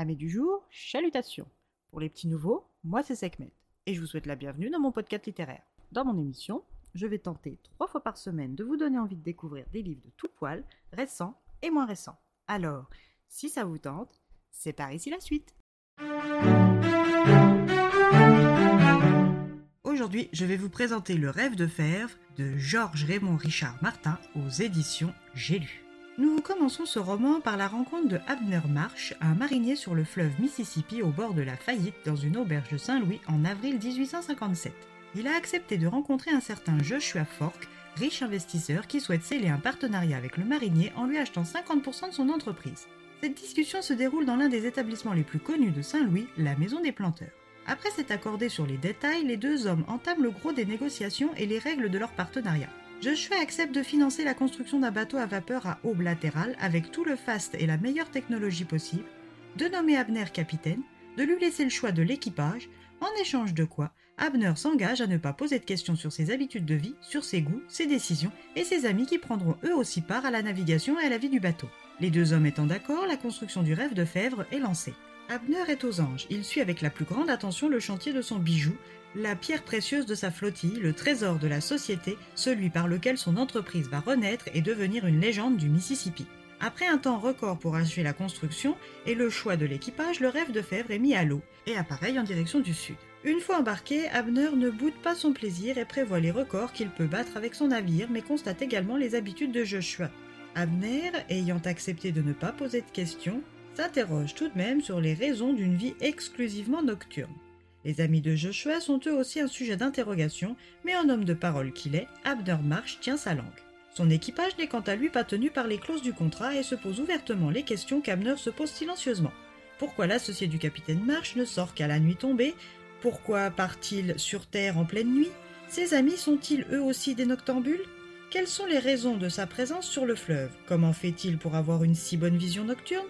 Amis du jour, chalutations. Pour les petits nouveaux, moi c'est Sekhmet et je vous souhaite la bienvenue dans mon podcast littéraire. Dans mon émission, je vais tenter trois fois par semaine de vous donner envie de découvrir des livres de tout poil, récents et moins récents. Alors, si ça vous tente, c'est par ici la suite. Aujourd'hui, je vais vous présenter Le rêve de fèvre de Georges Raymond Richard Martin aux éditions J'ai lu. Nous commençons ce roman par la rencontre de Abner Marsh, un marinier sur le fleuve Mississippi au bord de la faillite dans une auberge de Saint-Louis en avril 1857. Il a accepté de rencontrer un certain Joshua Fork, riche investisseur qui souhaite sceller un partenariat avec le marinier en lui achetant 50% de son entreprise. Cette discussion se déroule dans l'un des établissements les plus connus de Saint-Louis, la Maison des Planteurs. Après s'être accordé sur les détails, les deux hommes entament le gros des négociations et les règles de leur partenariat. Joshua accepte de financer la construction d'un bateau à vapeur à aube latérale avec tout le fast et la meilleure technologie possible, de nommer Abner capitaine, de lui laisser le choix de l'équipage, en échange de quoi Abner s'engage à ne pas poser de questions sur ses habitudes de vie, sur ses goûts, ses décisions et ses amis qui prendront eux aussi part à la navigation et à la vie du bateau. Les deux hommes étant d'accord, la construction du rêve de Fèvre est lancée. Abner est aux anges, il suit avec la plus grande attention le chantier de son bijou, la pierre précieuse de sa flottille, le trésor de la société, celui par lequel son entreprise va renaître et devenir une légende du Mississippi. Après un temps record pour achever la construction et le choix de l'équipage, le rêve de Fèvre est mis à l'eau et appareille en direction du sud. Une fois embarqué, Abner ne boude pas son plaisir et prévoit les records qu'il peut battre avec son navire, mais constate également les habitudes de Joshua. Abner, ayant accepté de ne pas poser de questions, s'interroge tout de même sur les raisons d'une vie exclusivement nocturne. Les amis de Joshua sont eux aussi un sujet d'interrogation, mais en homme de parole qu'il est, Abner Marsh tient sa langue. Son équipage n'est quant à lui pas tenu par les clauses du contrat et se pose ouvertement les questions qu'Abner se pose silencieusement. Pourquoi l'associé du capitaine Marsh ne sort qu'à la nuit tombée? Pourquoi part-il sur Terre en pleine nuit? Ses amis sont-ils eux aussi des noctambules? Quelles sont les raisons de sa présence sur le fleuve? Comment fait-il pour avoir une si bonne vision nocturne?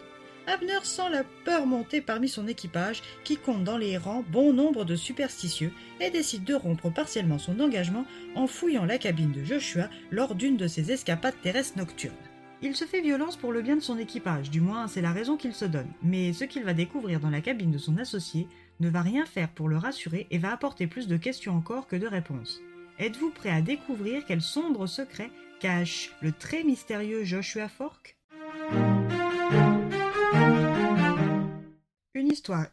Abner sent la peur monter parmi son équipage, qui compte dans les rangs bon nombre de superstitieux, et décide de rompre partiellement son engagement en fouillant la cabine de Joshua lors d'une de ses escapades terrestres nocturnes. Il se fait violence pour le bien de son équipage, du moins c'est la raison qu'il se donne, mais ce qu'il va découvrir dans la cabine de son associé ne va rien faire pour le rassurer et va apporter plus de questions encore que de réponses. Êtes-vous prêt à découvrir quel sombre secret cache le très mystérieux Joshua Fork?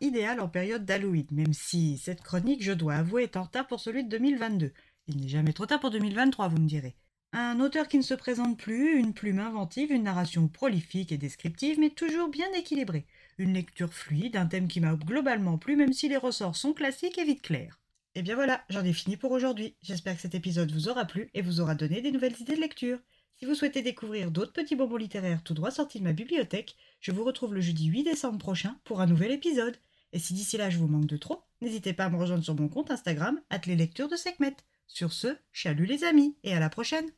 Idéale en période d'Halloween, même si cette chronique, je dois avouer, est en retard pour celui de 2022. Il n'est jamais trop tard pour 2023, vous me direz. Un auteur qui ne se présente plus, une plume inventive, une narration prolifique et descriptive, mais toujours bien équilibrée. Une lecture fluide, un thème qui m'a globalement plu, même si les ressorts sont classiques et vite clairs. Et bien voilà, j'en ai fini pour aujourd'hui. J'espère que cet épisode vous aura plu et vous aura donné des nouvelles idées de lecture. Si vous souhaitez découvrir d'autres petits bonbons littéraires tout droit sortis de ma bibliothèque, je vous retrouve le jeudi 8 décembre prochain pour un nouvel épisode. Et si d'ici là je vous manque de trop, n'hésitez pas à me rejoindre sur mon compte Instagram, les lectures de Sekhmet. Sur ce, chalut les amis, et à la prochaine!